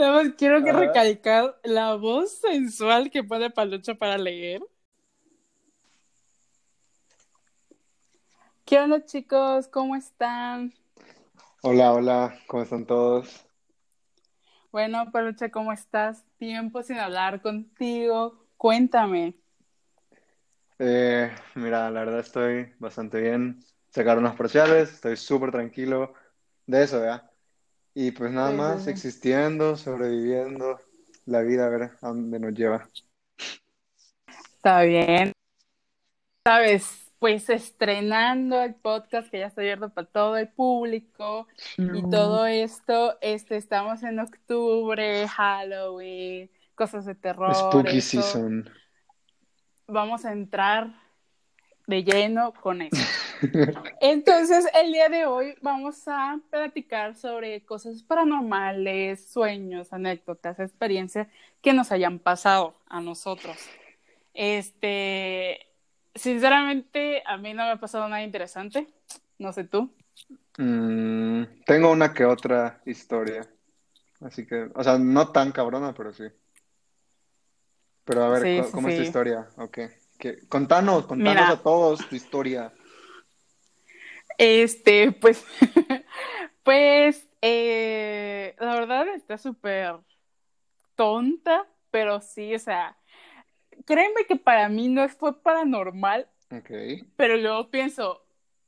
Nada más quiero que recalcar la voz sensual que pone Palucho para leer. ¿Qué onda, chicos? ¿Cómo están? Hola, hola, ¿cómo están todos? Bueno, Palucha, ¿cómo estás? Tiempo sin hablar contigo. Cuéntame. Eh, mira, la verdad estoy bastante bien. Sacaron unos parciales, estoy súper tranquilo de eso, ¿ya? Y pues nada sí, más existiendo, sobreviviendo, la vida a ver a dónde nos lleva. Está bien. Sabes, pues estrenando el podcast que ya está abierto para todo el público y todo esto, este, estamos en octubre, Halloween, cosas de terror, Spooky season. Vamos a entrar de lleno con eso. Entonces, el día de hoy vamos a platicar sobre cosas paranormales, sueños, anécdotas, experiencias que nos hayan pasado a nosotros. Este, sinceramente, a mí no me ha pasado nada interesante. No sé tú. Mm, tengo una que otra historia. Así que, o sea, no tan cabrona, pero sí. Pero a ver, Sí, co- sí, ¿cómo es tu historia? Ok. ¿Qué? Contanos, contanos Mira. a todos tu historia. Este, pues, pues, eh, la verdad está súper tonta, pero sí, o sea, créeme que para mí no fue paranormal, pero luego pienso,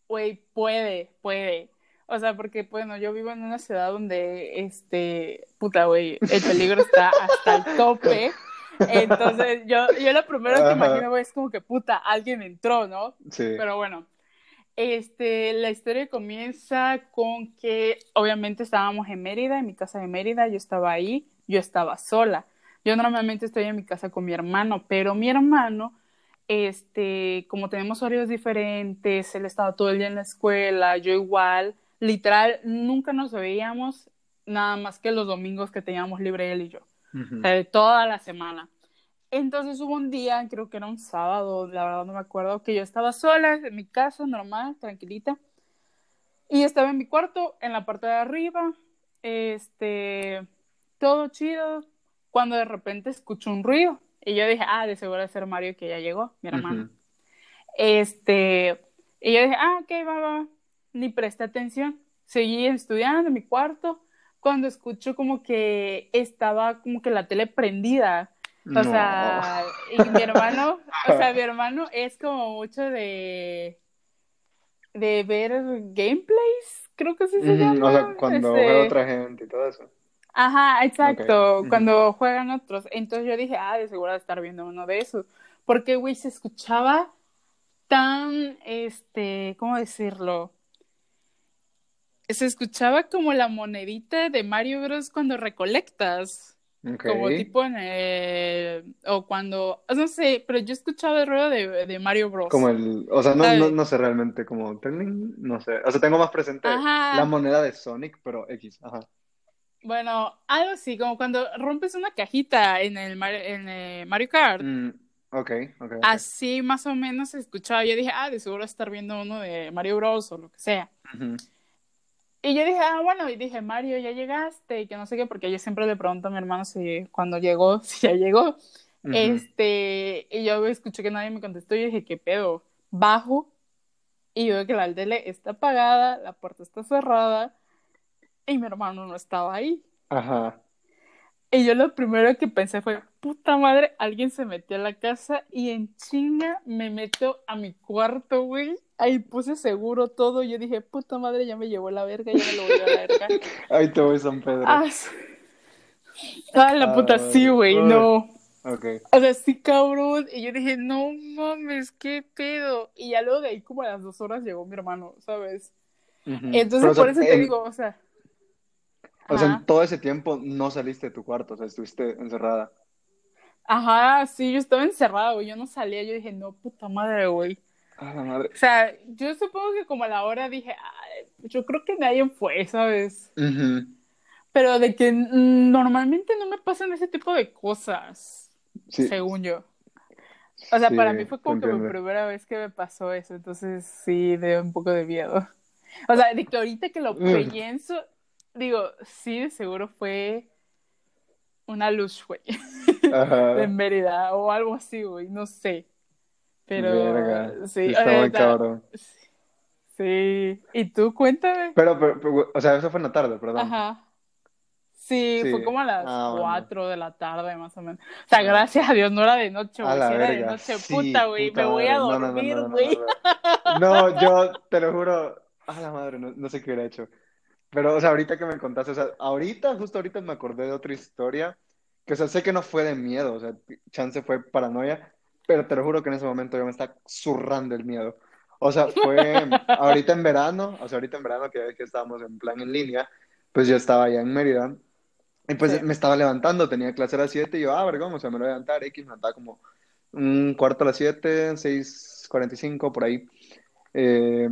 güey, puede, puede. O sea, porque, bueno, yo vivo en una ciudad donde, este, puta, güey, el peligro está hasta el tope. Entonces, yo, yo lo primero que Ajá. imagino, güey, es como que, puta, alguien entró, ¿no? Sí. Pero bueno, este, la historia comienza con que obviamente estábamos en Mérida, en mi casa de Mérida, yo estaba ahí, yo estaba sola. Yo normalmente estoy en mi casa con mi hermano, pero mi hermano, este, como tenemos horarios diferentes, él estaba todo el día en la escuela, yo igual, literal, nunca nos veíamos, nada más que los domingos que teníamos libre él y yo o sea, toda la semana. Entonces hubo un día, creo que era un sábado, la verdad no me acuerdo, que yo estaba sola en mi casa, normal, tranquilita, y estaba en mi cuarto, en la parte de arriba, este, todo chido, cuando de repente escucho un ruido, y yo dije, ah, de seguro debe ser Mario que ya llegó, mi hermano. Este, y yo dije, ah, ok, va, va, va. Ni presté atención. Seguí estudiando en mi cuarto cuando escucho como que estaba como que la tele prendida. O No. sea, y mi hermano, o sea, mi hermano es como mucho de, de ver gameplays, creo que así se llama. O sea, cuando este, otra gente y todo eso. Ajá, exacto, cuando juegan otros. Entonces yo dije, ah, de seguro de estar viendo uno de esos. Porque, güey, se escuchaba tan, este, ¿cómo decirlo? Se escuchaba como la monedita de Mario Bros. cuando recolectas. Como tipo en el... O cuando... No sé, pero yo escuchaba el ruido de, de Mario Bros. Como el, o sea, no, no, no sé realmente como, no sé, o sea, tengo más presente Ajá. la moneda de Sonic, pero X, ajá. Bueno, algo así, como cuando rompes una cajita en el, Mar- en el Mario Kart. Mm, ok, ok, ok. Así más o menos escuchaba. Yo dije, ah, de seguro estar viendo uno de Mario Bros. o lo que sea. Ujú. Y yo dije, ah, bueno, y dije, Mario, ya llegaste, y que no sé qué, porque yo siempre le pregunto a mi hermano si cuando llegó, si ya llegó. Este, y yo escuché que nadie me contestó y dije, ¿qué pedo? Bajo y veo que la tele está apagada, la puerta está cerrada y mi hermano no estaba ahí. Ajá. Y yo lo primero que pensé fue, puta madre, alguien se metió a la casa y en chinga me meto a mi cuarto, güey. Ahí puse seguro todo. Yo dije, puta madre, ya me llevó la verga, ya me lo voy a la verga. Ahí te voy, San Pedro. Ah, ah, la puta, sí, güey, Ay. no. Ok. O sea, sí, cabrón. Y yo dije, no mames, qué pedo. Y ya luego de ahí, como a las dos horas, llegó mi hermano, ¿sabes? Ujú. Entonces, Pero, por eso te en- digo, o sea. O sea, en todo ese tiempo no saliste de tu cuarto, o sea, estuviste encerrada. Ajá, sí, yo estaba encerrada, güey. Yo no salía. Yo dije, no, puta madre, güey. Ah, la madre. O sea, yo supongo que como a la hora dije, "Ay, yo creo que nadie fue, ¿sabes? Ujú. Pero de que normalmente no me pasan ese tipo de cosas, Sí, según yo. O sea, sí, para mí fue como que mi primera vez que me pasó eso, entonces sí, de un poco de miedo. O sea, de que ahorita que lo pienso, digo, sí, de seguro fue una luz, güey, Ajá. de Mérida o algo así, güey, no sé. Pero Verga. sí, Está muy cabrón. sí. ¿Y tú cuéntame? Pero, pero, pero, o sea, eso fue en la tarde, perdón. Ajá. Sí, Sí. fue como a las Ah, bueno. 4 de la tarde, más o menos. O sea, gracias a Dios, no era de noche, güey. Si era de noche, Sí, puta, güey. Me voy a dormir, no, güey. no, no. No, yo te lo juro. A la madre, no, no sé qué hubiera hecho. Pero, o sea, ahorita que me contaste, o sea, ahorita, justo ahorita me acordé de otra historia, que, o sea, sé que no fue de miedo, o sea, chance fue paranoia, pero te lo juro que en ese momento yo me estaba zurrando el miedo. O sea, fue ahorita en verano, o sea, ahorita en verano, que que estábamos en plan en línea, pues yo estaba allá en Mérida, y pues Sí. me estaba levantando, tenía clase a las 7, y yo, ah, vergón, o sea, me lo voy a levantar, X, me levantaba como un cuarto a las 7, 6.45, por ahí. Eh,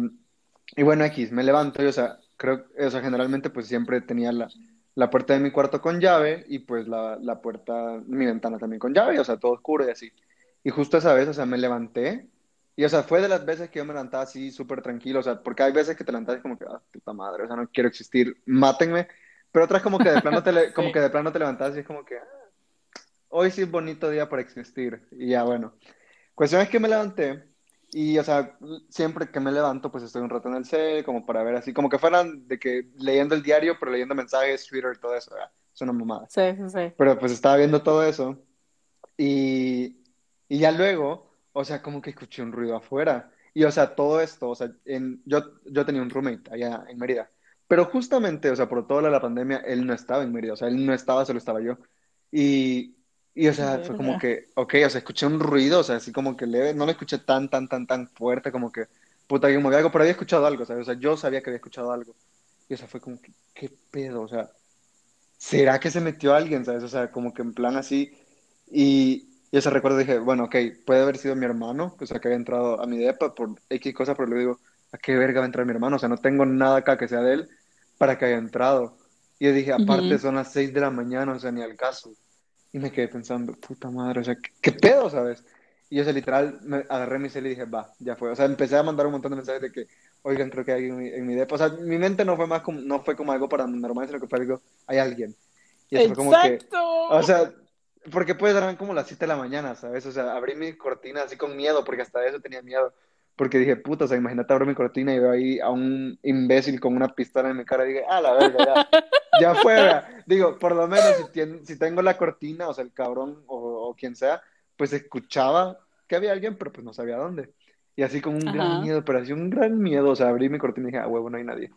y bueno, X, me levanto y, o sea, creo, o sea, generalmente pues siempre tenía la, la puerta de mi cuarto con llave y pues la, la puerta, mi ventana también con llave, o sea, todo oscuro y así. Y justo esa vez, o sea, me levanté y, o sea, fue de las veces que yo me levantaba así súper tranquilo, o sea, porque hay veces que te levantas y como que, ah, puta madre, o sea, no quiero existir, mátenme, pero otras como que de plano te, como que de plano te levantas y es como que, ah, hoy sí es bonito día para existir. Y ya, bueno. Cuestión es que me levanté y, o sea, siempre que me levanto, pues estoy un rato en el cel, como para ver así, como que fueran de que leyendo el diario, pero leyendo mensajes, Twitter, todo eso, ¿verdad? Es una mamada. Sí, sí, sí. Pero pues estaba viendo todo eso y, y ya luego, o sea, como que escuché un ruido afuera. Y, o sea, todo esto, o sea, en, yo, yo tenía un roommate allá en Mérida. Pero justamente, o sea, por toda la pandemia, él no estaba en Mérida, o sea, él no estaba, solo estaba yo. Y, y o sea, fue como que, ok, o sea, escuché un ruido, o sea, así como que leve, no lo escuché tan, tan, tan, tan fuerte, como que, puta, alguien movió algo, pero había escuchado algo, ¿sabes? O sea, yo sabía que había escuchado algo. Y, o sea, fue como que, ¿qué pedo? O sea, ¿será que se metió alguien, ¿sabes? O sea, como que en plan así. Y, y ese recuerdo dije, bueno, ok, puede haber sido mi hermano, o sea, que había entrado a mi depa por X cosa, pero le digo, ¿a qué verga va a entrar mi hermano? O sea, no tengo nada acá que sea de él para que haya entrado. Y yo dije, aparte son las 6 de la mañana, o sea, ni al caso. Y me quedé pensando, puta madre, o sea, ¿qué, qué pedo, sabes? Y yo, o sea, literal, me agarré mi cel y dije, va, ya fue. O sea, empecé a mandar un montón de mensajes de que, oigan, creo que hay alguien en mi, en mi depa. O sea, mi mente no fue más como, no fue como algo paranormal, sino que fue algo, hay alguien. Y eso fue como que, Exacto. o sea, porque puede dar como las 7 de la mañana, ¿sabes? O sea, abrí mi cortina así con miedo, porque hasta eso tenía miedo. Porque dije, puta, o sea, imagínate abro mi cortina y veo ahí a un imbécil con una pistola en mi cara y dije, ah, la verga, ya, ya fue, ¿verdad? Digo, por lo menos si, si tengo la cortina, o sea, el cabrón o, o quien sea, pues escuchaba que había alguien, pero pues no sabía dónde. Y así con un gran miedo, pero así un gran miedo, o sea, abrí mi cortina y dije, ah, huevo, no hay nadie.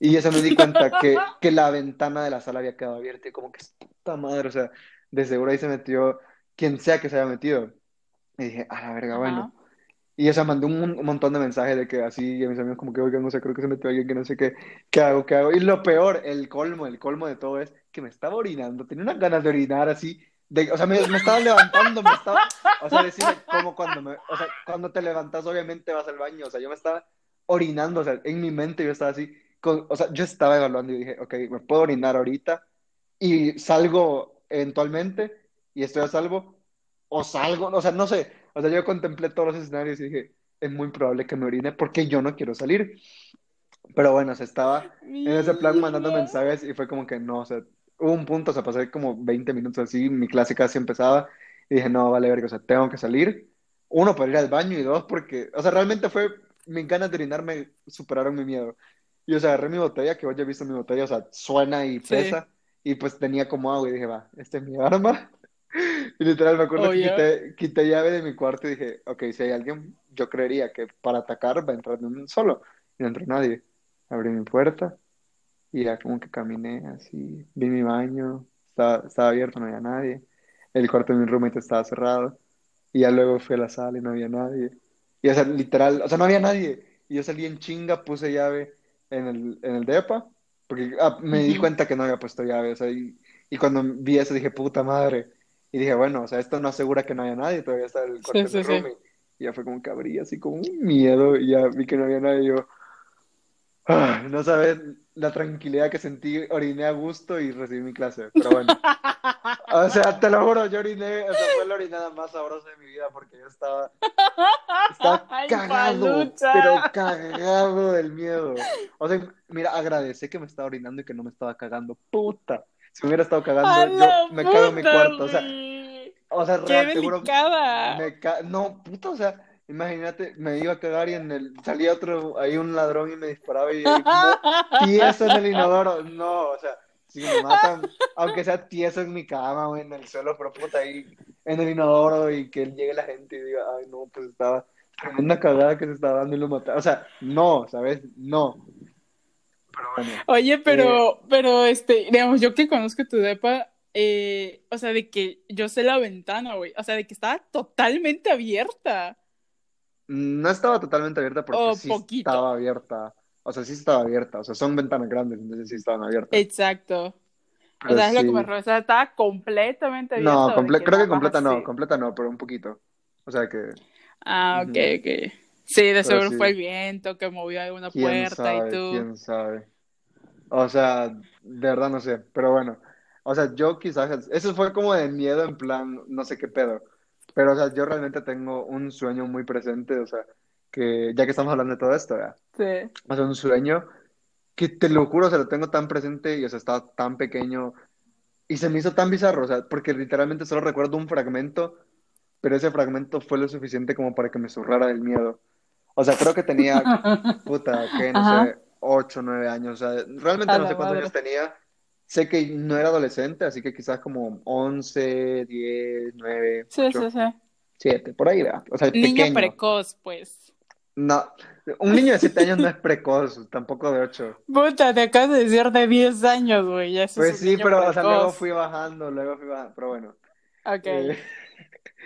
Y eso me di cuenta que, que la ventana de la sala había quedado abierta y como que puta madre, o sea, de seguro ahí se metió quien sea que se haya metido. Y dije, a la verga, bueno. Y o sea, mandé un, montón de mensajes de que así, a mis amigos como que, oigan, o sea, creo que se metió alguien que no sé qué, qué hago, qué hago. Y lo peor, el colmo, el colmo de todo es que me estaba orinando, tenía unas ganas de orinar así, de, o sea, me, me estaba levantando, me estaba, o sea, decir como cuando me, o sea, cuando te levantas obviamente vas al baño, o sea, yo me estaba orinando, o sea, en mi mente yo estaba así, con- o sea, yo estaba evaluando y dije, ok, me puedo orinar ahorita y salgo eventualmente y estoy a salvo, o salgo, o sea, no sé, o sea, yo contemplé todos los escenarios y dije, es muy probable que me orine porque yo no quiero salir. Pero bueno, o sea, estaba en ese plan mandando mensajes y fue como que no, o sea, hubo un punto, o sea, pasé como 20 minutos así, mi clase casi empezaba y dije, no, vale, verga, o sea, tengo que salir. Uno, para ir al baño y dos, porque, o sea, realmente fue, mis ganas de orinarme superaron mi miedo. Y, o sea, agarré mi botella, que ya has visto mi botella, o sea, suena y Sí. pesa, y pues tenía como agua y dije, va, esta es mi arma. Y literal, me acuerdo que Oye. quité, quité llave de mi cuarto y dije, ok, si hay alguien, yo creería que para atacar va a entrar de un solo. Y no entró nadie. Abrí mi puerta y ya como que caminé así, vi mi baño, estaba, estaba abierto, no había nadie. El cuarto de mi roommate estaba cerrado. Y ya luego fui a la sala y no había nadie. Y o sea, literal, o sea, no había nadie. Y yo salí en chinga, puse llave en el, en el depa, porque ah, me di cuenta que no había puesto llave, o sea, y, y cuando vi eso dije, puta madre. Y dije, bueno, o sea, esto no asegura que no haya nadie, todavía está el cuarto Sí, de sí. Y ya fue como que abrí así con un miedo y ya vi que no había nadie y yo, ah, no sabes la tranquilidad que sentí, oriné a gusto y recibí mi clase, pero bueno. O sea, te lo juro, yo oriné, o sea, fue la orinada más sabrosa de mi vida porque yo estaba, estaba Ay, cagado, palucha. pero cagado del miedo. O sea, mira, agradecí que me estaba orinando y que no me estaba cagando, puta. Si me hubiera estado ¡A cagando, yo me cago en mi puta, cuarto. O sea, o sea, ¡Qué real, delicada! me ca- No, puta, o sea, imagínate, me iba a cagar y en el... salía otro, ahí un ladrón y me disparaba y como tieso en el inodoro. No, o sea, si me matan, aunque sea tieso en mi cama o en el suelo, pero puta, ahí en el inodoro y que llegue la gente y diga, ay, no, pues estaba tremenda cagada que se estaba dando y lo mataron. O sea, no, ¿sabes? No. Pero bueno. Oye, pero, pero, este, digamos, yo que conozco tu depa, eh, o sea, de que yo sé la ventana, güey, o sea, de que estaba totalmente abierta. No estaba totalmente abierta porque O sí poquito. estaba abierta. O sea, sí estaba abierta. O sea, son ventanas grandes, entonces sí estaban abiertas. Exacto. O sea, es lo que me refiero, o sea, estaba completamente abierta. No, comple- que creo que completa no, completa no, pero un poquito. O sea que, Ah, ok, Ujú. ok. Sí, de seguro sí. fue el viento que movió alguna puerta sabe, y tú. quién sabe. O sea, de verdad no sé, pero bueno. O sea, yo quizás, eso fue como de miedo en plan, no sé qué pedo. Pero, o sea, yo realmente tengo un sueño muy presente, o sea, que ya que estamos hablando de todo esto, ¿verdad? Sí. O sea, un sueño que te lo juro, o sea, lo tengo tan presente y, o sea, estaba tan pequeño y se me hizo tan bizarro, o sea, porque literalmente solo recuerdo un fragmento, pero ese fragmento fue lo suficiente como para que me zurrara del miedo. O sea, creo que tenía, puta, que no Ajá. sé, 8, 9 años, o sea, realmente A no sé cuántos madre. años tenía. Sé que no era adolescente, así que quizás como 11, 10, 9, Sí, 8, sí, sí. 7, por ahí, ¿verdad? O sea, Niño pequeño. precoz, pues. No, un niño de 7 años no es precoz, tampoco de 8. Puta, te acabas de decir de 10 años, güey. Ya Pues es un sí, niño pero o sea, luego fui bajando, luego fui bajando, pero bueno. Ok. Eh,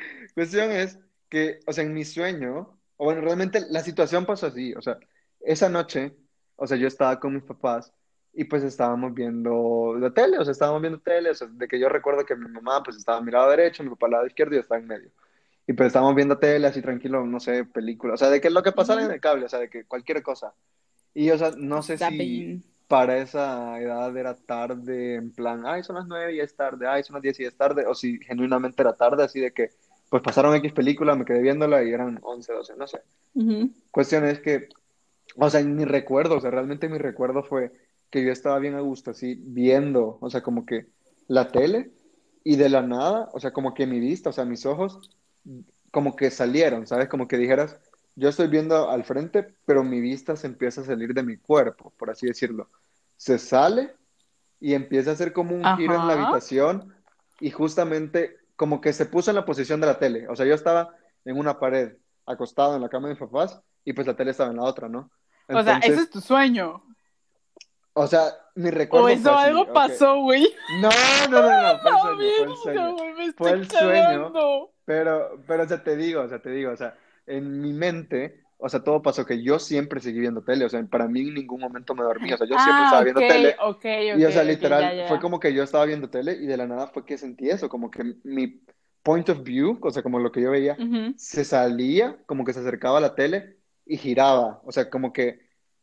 cuestión es que, o sea, en mi sueño, o bueno, realmente la situación pasó así, o sea, esa noche, o sea, yo estaba con mis papás y pues estábamos viendo la tele, o sea, estábamos viendo tele, o sea, de que yo recuerdo que mi mamá pues estaba a mi lado derecho, mi papá al lado izquierdo y yo estaba en medio. Y pues estábamos viendo tele así tranquilo, no sé, película, o sea, de que lo que pasara en el cable, o sea, de que cualquier cosa. Y, o sea, no sé si para esa edad era tarde, en plan, ay, son las nueve y es tarde, ay, son las diez y es tarde, o si genuinamente era tarde, así de que, pues pasaron X película, me quedé viéndola y eran 11, 12, no sé. Ujú. Cuestión es que, o sea, en mi recuerdo, o sea, realmente mi recuerdo fue que yo estaba bien a gusto, así, viendo, o sea, como que la tele y de la nada, o sea, como que mi vista, o sea, mis ojos, como que salieron, ¿sabes? Como que dijeras, yo estoy viendo al frente, pero mi vista se empieza a salir de mi cuerpo, por así decirlo. Se sale y empieza a hacer como un giro en la habitación y justamente como que se puso en la posición de la tele. O sea, yo estaba en una pared, acostado en la cama de mis papás y pues la tele estaba en la otra, ¿no? O sea, ese es tu sueño. o sea, mi recuerdo O fue eso así, algo pasó, güey. No, no, no, no, fue el sueño, fue el me Fue estoy el sueño, cagando. pero, pero, o sea, te digo, o sea, te digo, o sea, en mi mente, o sea, todo pasó que yo siempre seguí viendo tele, o sea, para mí en ningún momento me dormí, o sea, yo siempre Ah, estaba ok, viendo tele ok, y, o sea, literal, ya, ya. fue como que yo estaba viendo tele y de la nada fue que sentí eso, como que mi point of view, o sea, como lo que yo veía, Ujú. se salía, como que se acercaba a la tele y giraba, o sea, como que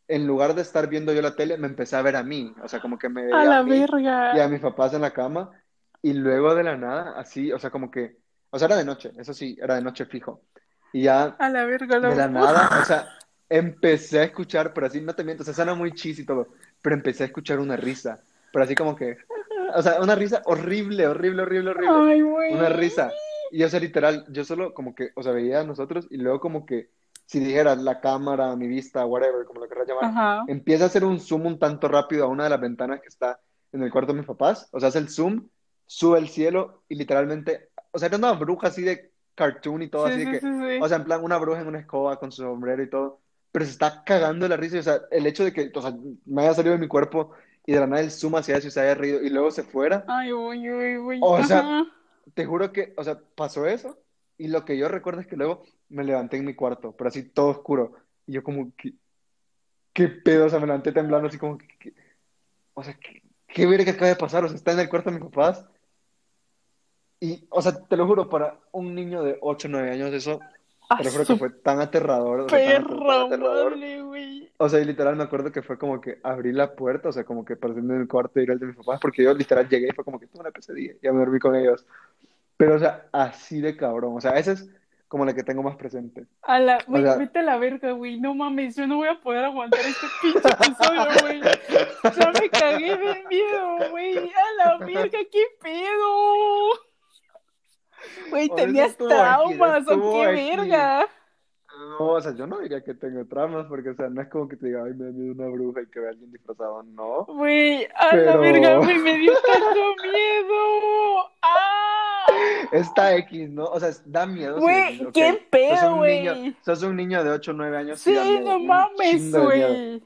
en lugar de estar viendo yo la tele, me empecé a ver a mí, o sea, como que me A veía la a mí y a mis papás en la cama y luego de la nada, así, o sea, como que, o sea, era de noche, eso sí, era de noche fijo. Y ya A la verga, de la nada, o sea, empecé a escuchar, pero así, no te miento, o sea, suena muy chis y todo, pero empecé a escuchar una risa, pero así como que, o sea, una risa horrible, horrible, horrible, horrible, Ay, güey. una risa. Y o sea, literal, yo solo como que, o sea, veía a nosotros y luego como que, si dijeras la cámara, mi vista, whatever, como lo querrás llamar, Ajá. empieza a hacer un zoom un tanto rápido a una de las ventanas que está en el cuarto de mis papás, o sea, hace el zoom, sube el cielo y literalmente, o sea, era una bruja así de cartoon y todo, Sí, así sí, que, sí, o sea, en plan una bruja en una escoba con su sombrero y todo, pero se está cagando la risa, y, o sea, el hecho de que, o sea, me haya salido de mi cuerpo y de la nada el zoom hacia eso y se haya reído y luego se fuera, Ay, güey, güey, güey. o sea, Ajá. te juro que, o sea, pasó eso y lo que yo recuerdo es que luego me levanté en mi cuarto, pero así todo oscuro y yo como, ¿qué, qué pedo? O sea, me levanté temblando así como, ¿qué, qué- o sea, ¿qué, qué verga acaba de pasar? O sea, está en el cuarto de mis papás y, o sea, te lo juro, para un niño de 8 o 9 años eso, A te lo juro que fue tan aterrador, o sea, tan aterrador. madre, güey. O sea, y literal me acuerdo que fue como que abrí la puerta, o sea, como que para irme en el cuarto y ir al de mis papás, porque yo literal llegué y fue como que tuve una pesadilla, ya me dormí con ellos. Pero, o sea, así de cabrón, o sea, ese es como la que tengo más presente. A la, güey, sea- vete a la verga, güey. No mames, yo no voy a poder aguantar este pinche episodio, güey. Ya me cagué de miedo, güey. A la verga, qué pedo. Güey, tenías aquí, traumas, o qué aquí. verga. No, o sea, yo no diría que tengo traumas, porque, o sea, no es como que te diga, ay, me da miedo una bruja y que vea a alguien disfrazado, no. Güey, a la verga, güey, me dio tanto miedo. ¡Ah! Está X, ¿no? O sea, da miedo. Güey, qué pedo, güey. sos un niño de 8 o 9 años. Sí, miedo, no mames, güey.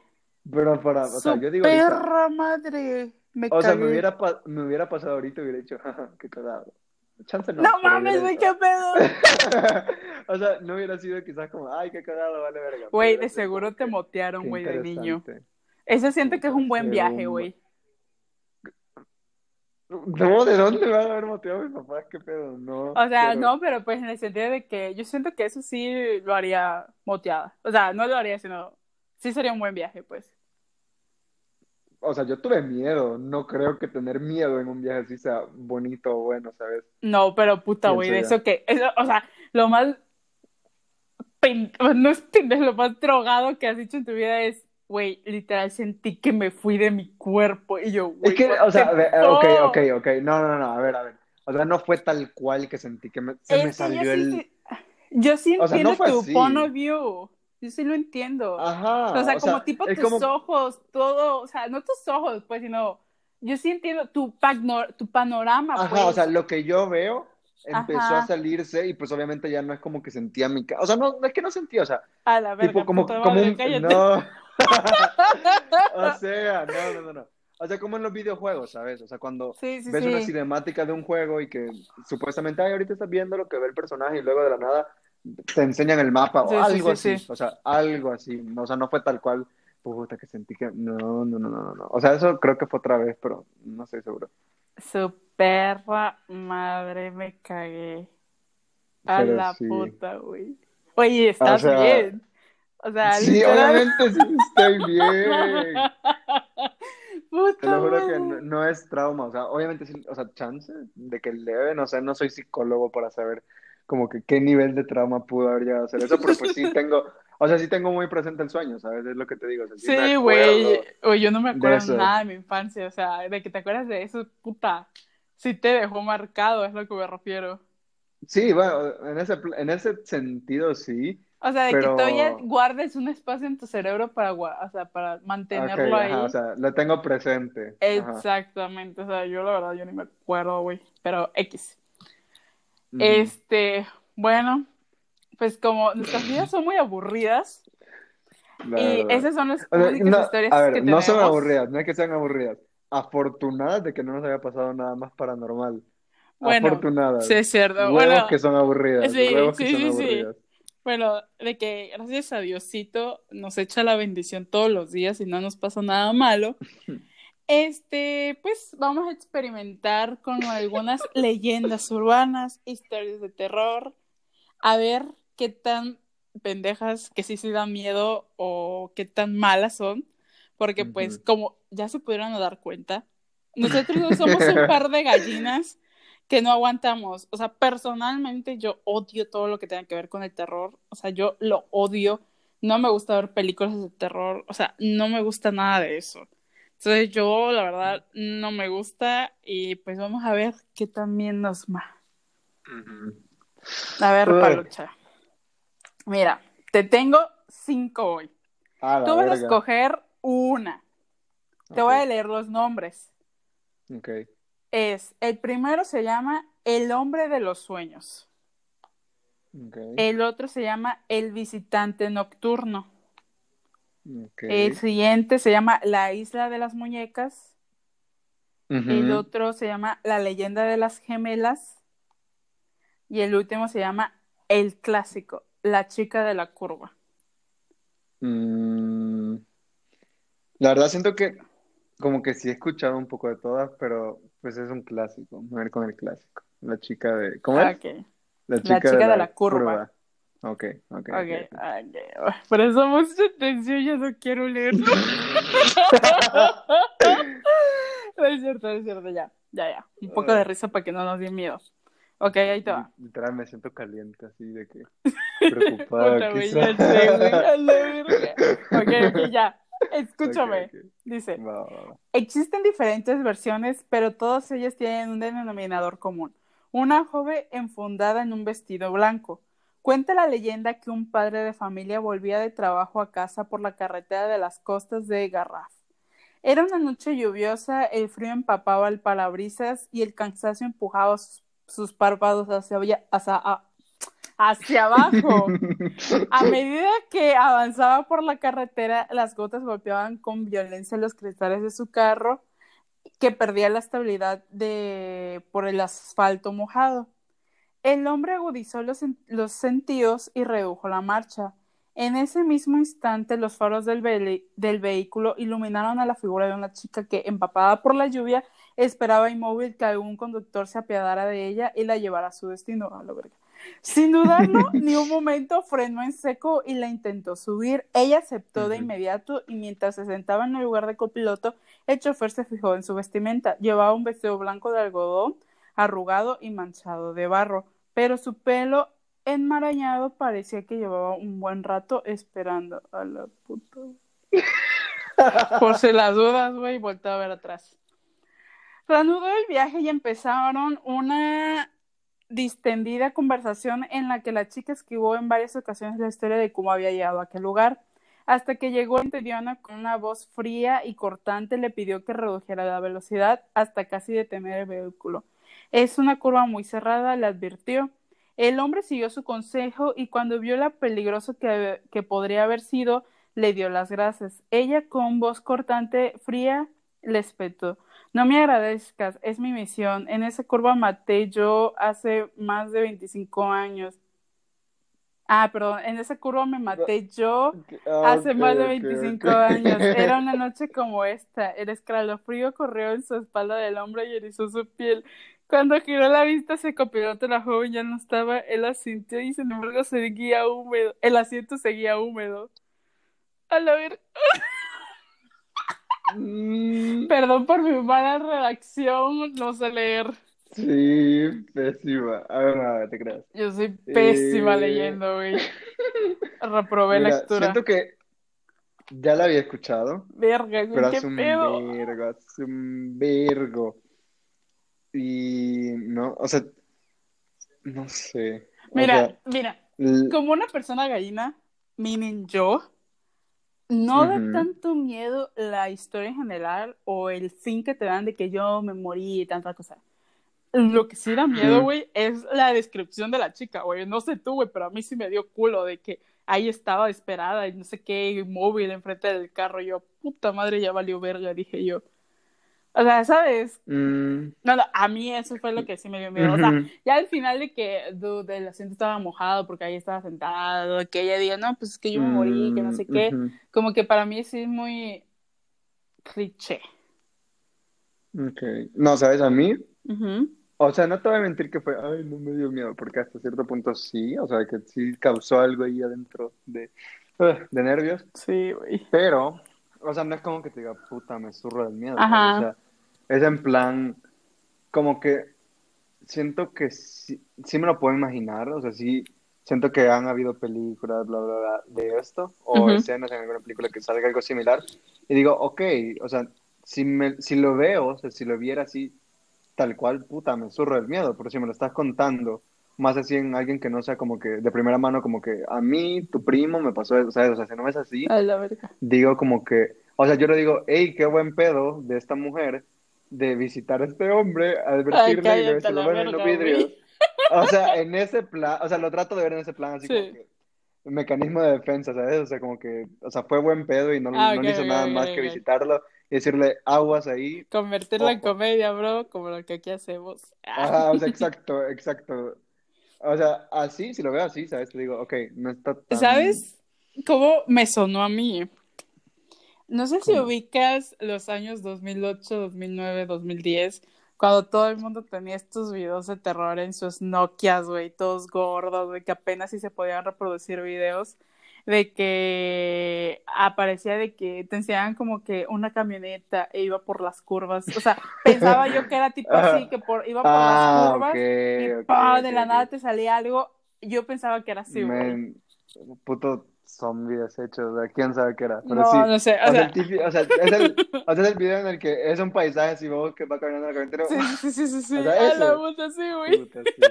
Pero para, o sea, Su yo digo ahorita, perra madre. Me o sea, me hubiera, me hubiera pasado ahorita y hubiera dicho, qué cagado. Chance no. Mames, güey, qué pedo. O sea, no hubiera sido quizás como, ay, qué cagado, vale verga. Güey, de seguro te motearon, güey, de niño. Ese siento que es un buen viaje, güey. No, ¿de dónde me van a haber moteado mis papás? ¿Qué pedo? No. O sea, pero- no, pero pues en el sentido de que yo siento que eso sí lo haría moteada. O sea, no lo haría, sino sí sería un buen viaje, pues. O sea, yo tuve miedo. No creo que tener miedo en un viaje así sea bonito o bueno, ¿sabes? No, pero puta, güey, eso que, eso, o sea, lo más, pen- no es lo más drogado que has dicho en tu vida es, güey, literal sentí que me fui de mi cuerpo y yo, güey, Es que, o sea, ver, ok, fuck? ok, ok. No, no, no, a ver, a ver. O sea, no fue tal cual que sentí que me, se Es me que salió yo el... sí- yo sí O sea, entiendo no tu así. point of view, yo sí lo entiendo. Ajá. o sea, o como tipo es tus como- ojos, todo, o sea, no tus ojos, pues, sino, yo sí entiendo tu, pagno- tu panorama, Ajá, pues. o sea, lo que yo veo empezó Ajá. a salirse y pues obviamente ya no es como que sentía mi... ca- O sea, no, no es que no sentía, o sea, a la verga, tipo como, como un... No. O sea, no, no, no, no. O sea, como en los videojuegos, ¿sabes? O sea, cuando Sí, sí, ves una sí. cinemática de un juego y que supuestamente, ay, ahorita estás viendo lo que ve el personaje y luego de la nada te enseñan el mapa o Sí, algo sí, así. sí. O sea, algo así. O sea, no fue tal cual, puta, que sentí que... No, no, no, no, no. O sea, eso creo que fue otra vez, pero no estoy seguro. Su perra madre me cagué. A Pero la puta, güey. Oye, estás sea, bien. O sea, Sí, literal- obviamente sí estoy bien. Puta Te lo juro que no, no es trauma, o sea, obviamente sí, o sea, chance de que leve, no sé, no soy psicólogo para saber como que qué nivel de trauma pudo haber llegado a ser eso, pero pues sí tengo, o sea, sí tengo muy presente el sueño, ¿sabes? Es lo que te digo, o sea, sí Sí, güey. Oye, yo no me acuerdo nada de mi infancia. O sea, de que te acuerdas de eso, puta. Sí te dejó marcado, es lo que me refiero. Sí, bueno, en ese, en ese sentido sí. O sea, de Pero- que todavía guardes un espacio en tu cerebro para, o sea, para mantenerlo ahí. ajá, o sea, lo tengo presente. Ajá. Exactamente. O sea, yo la verdad, yo ni me acuerdo, güey. Pero X. Este, bueno, pues como nuestras vidas son muy aburridas La y esas son las O sea, únicas no, historias a ver, que no son aburridas, no es que sean aburridas. Afortunadas de que no nos haya pasado nada más paranormal. Bueno, Afortunadas. Sí, es cierto. Huevos Bueno, que son aburridas. sí, huevos que sí, son sí, bueno, de que gracias a Diosito nos echa la bendición todos los días y no nos pasa nada malo. Este, pues vamos a experimentar con algunas leyendas urbanas, historias de terror, a ver qué tan pendejas, que sí sí dan miedo o qué tan malas son, porque pues como ya se pudieron dar cuenta, nosotros no somos un par de gallinas que no aguantamos. O sea, personalmente yo odio todo lo que tenga que ver con el terror. O sea, yo lo odio. No me gusta ver películas de terror. O sea, no me gusta nada de eso. Entonces yo, la verdad, no me gusta. Y pues vamos a ver qué también nos va. A ver, Uy. Palucha. Mira, te tengo cinco hoy. Tú vas a escoger una. Te voy a leer los nombres. ok. Es, el primero se llama El hombre de los sueños. El otro se llama El visitante nocturno. El siguiente se llama La isla de las muñecas. El otro se llama La leyenda de las gemelas. Y el último se llama El clásico, La chica de la curva. Mm, La verdad siento que como que sí he escuchado un poco de todas, pero pues es un clásico. Voy a ir con el clásico. La chica de... ¿Cómo es? Ok, La chica de la curva. Ok, ok, ok. ok. Por eso mucha atención, ya no quiero leerlo. No es cierto, es cierto, ya, ya, ya. Un poco de risa para que no nos dé miedo. Ok, ahí te va. Literal, me siento caliente, así de que preocupado. Puta, güey, ya sé, güey, a la verga. Ok, ok, ya. Escúchame. Ok, ok. Dice, Va, va, va. existen diferentes versiones, pero todas ellas tienen un denominador común. Una joven enfundada en un vestido blanco. Cuenta la leyenda que un padre de familia volvía de trabajo a casa por la carretera de las costas de Garraf. Era una noche lluviosa, el frío empapaba el parabrisas y el cansancio empujaba sus, sus párpados hacia, hacia abajo. A medida que avanzaba por la carretera, las gotas golpeaban con violencia los cristales de su carro, que perdía la estabilidad de... por el asfalto mojado. El hombre agudizó los, sen- los sentidos y redujo la marcha. En ese mismo instante, los faros del, vehículo iluminaron a la figura de una chica que, empapada por la lluvia, esperaba inmóvil que algún conductor se apiadara de ella y la llevara a su destino. A la verga. Sin dudarlo, ni un momento frenó en seco y la intentó subir. Ella aceptó de inmediato y mientras se sentaba en el lugar de copiloto, el chofer se fijó en su vestimenta. Llevaba un vestido blanco de algodón, arrugado y manchado de barro, pero su pelo enmarañado parecía que llevaba un buen rato esperando a la puta. Por si las dudas, güey, volteó a ver atrás. Reanudó el viaje y empezaron una distendida conversación en la que la chica escribió en varias ocasiones la historia de cómo había llegado a aquel lugar, hasta que llegó Diana con una voz fría y cortante le pidió que redujera la velocidad hasta casi detener el vehículo. Es una curva muy cerrada, le advirtió. El hombre siguió su consejo y cuando vio lo peligroso que, que podría haber sido, le dio las gracias. Ella, con voz cortante, fría, le espetó. No me agradezcas, es mi misión. En esa curva maté yo hace más de 25 años. Ah, perdón, en esa curva me maté yo hace más de ok, 25 ok. años. Era una noche como esta. El escalofrío corrió en su espalda del hombre y erizó su piel. Cuando giró la vista el copiloto, la joven ya no estaba. Él asintió y sin embargo seguía húmedo. El asiento seguía húmedo. A la ver, Mm, perdón por mi mala redacción, no sé leer. Sí, pésima. A ver, ver, te creas. Yo soy pésima Eh, leyendo, güey. Reprobé Mira, lectura. siento que ya la había escuchado, Verga, güey, pero qué hace un vergo, hace un vergo. Y no, o sea, no sé. O Mira, sea, mira, l- como una persona gallina, meaning yo, no da tanto miedo la historia en general o el fin que te dan de que yo me morí y tanta cosa. Lo que sí da miedo, güey, es la descripción de la chica, güey. No sé tú, güey, pero a mí sí me dio culo de que ahí estaba esperada y no sé qué, móvil enfrente del carro. Yo, puta madre, ya valió verga, dije yo. O sea, ¿sabes? mm, No, no, a mí eso fue lo que sí me dio miedo. O sea, ya al final de que dude, el asiento estaba mojado porque ahí estaba sentado, que ella diga, no, pues es que yo me morí, que no sé Mm, qué. ujú. Como que para mí sí es muy cliché. Ok. No, ¿sabes? A mí, o sea, no te voy a mentir que fue, ay, no me dio miedo, porque hasta cierto punto sí, o sea, que sí causó algo ahí adentro de, de nervios, Sí, güey. pero, o sea, no es como que te diga, puta, me zurro del miedo, Ajá. O sea, es en plan, como que siento que sí, sí me lo puedo imaginar, o sea, sí, siento que han habido películas, bla, bla, bla, de esto, o escenas en alguna película que salga algo similar, y digo, ok, o sea, si, me, si lo veo, o sea, si lo viera así, tal cual, puta, me zurro del miedo, pero si me lo estás contando, más así en alguien que no sea como que de primera mano, como que a mí, tu primo, me pasó eso, ¿sabes? O sea, si no es así, digo como que, o sea, yo le digo, hey, qué buen pedo de esta mujer de visitar a este hombre, Ay, advertirle y ver a lo ven en los vidrios. O sea, en ese plan, o sea, lo trato de ver en ese plan, así Sí. como que mecanismo de defensa, ¿sabes? O sea, como que, o sea, fue buen pedo y no, Ah, no hizo nada más que visitarlo y decirle aguas ahí. Convertirla en comedia, bro, como lo que aquí hacemos. Ajá, o sea, exacto, exacto. O sea, así, si lo veo así, ¿sabes? Te digo, ok, no está tan... ¿Sabes cómo me sonó a mí? No sé si ¿Cómo? ubicas los años 2008, 2009, 2010, cuando todo el mundo tenía estos videos de terror en sus Nokias, güey, todos gordos, güey, que apenas si se podían reproducir videos. de que aparecía de que te enseñaban como que una camioneta e iba por las curvas. O sea, pensaba yo que era tipo así, que por, iba por Ah, las curvas ok, y de la nada te salía algo. Yo pensaba que era así, güey. Puto zombie deshecho, o sea, quién sabe qué era, pero No, sí. no sé, o O sea, sea, el o sea, es el, o sea, es el video en el que es un paisaje y vos que va caminando en la carretera. sí, sí, sí, sí, sí, O sea, a la puta, sí, güey. Puta, sí.